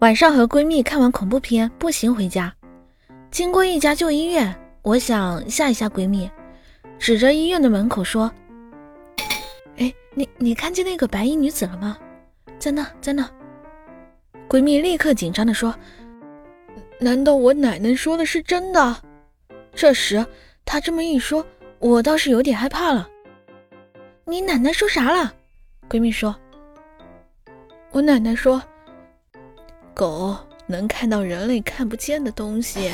晚上和闺蜜看完恐怖片，步行回家，经过一家旧医院，我想吓一吓闺蜜，指着医院的门口说：“哎，你你看见那个白衣女子了吗？在那，在那。”闺蜜立刻紧张地说：“难道我奶奶说的是真的？”这时她这么一说，我倒是有点害怕了。你奶奶说啥了？闺蜜说：“我奶奶说。”狗能看到人类看不见的东西。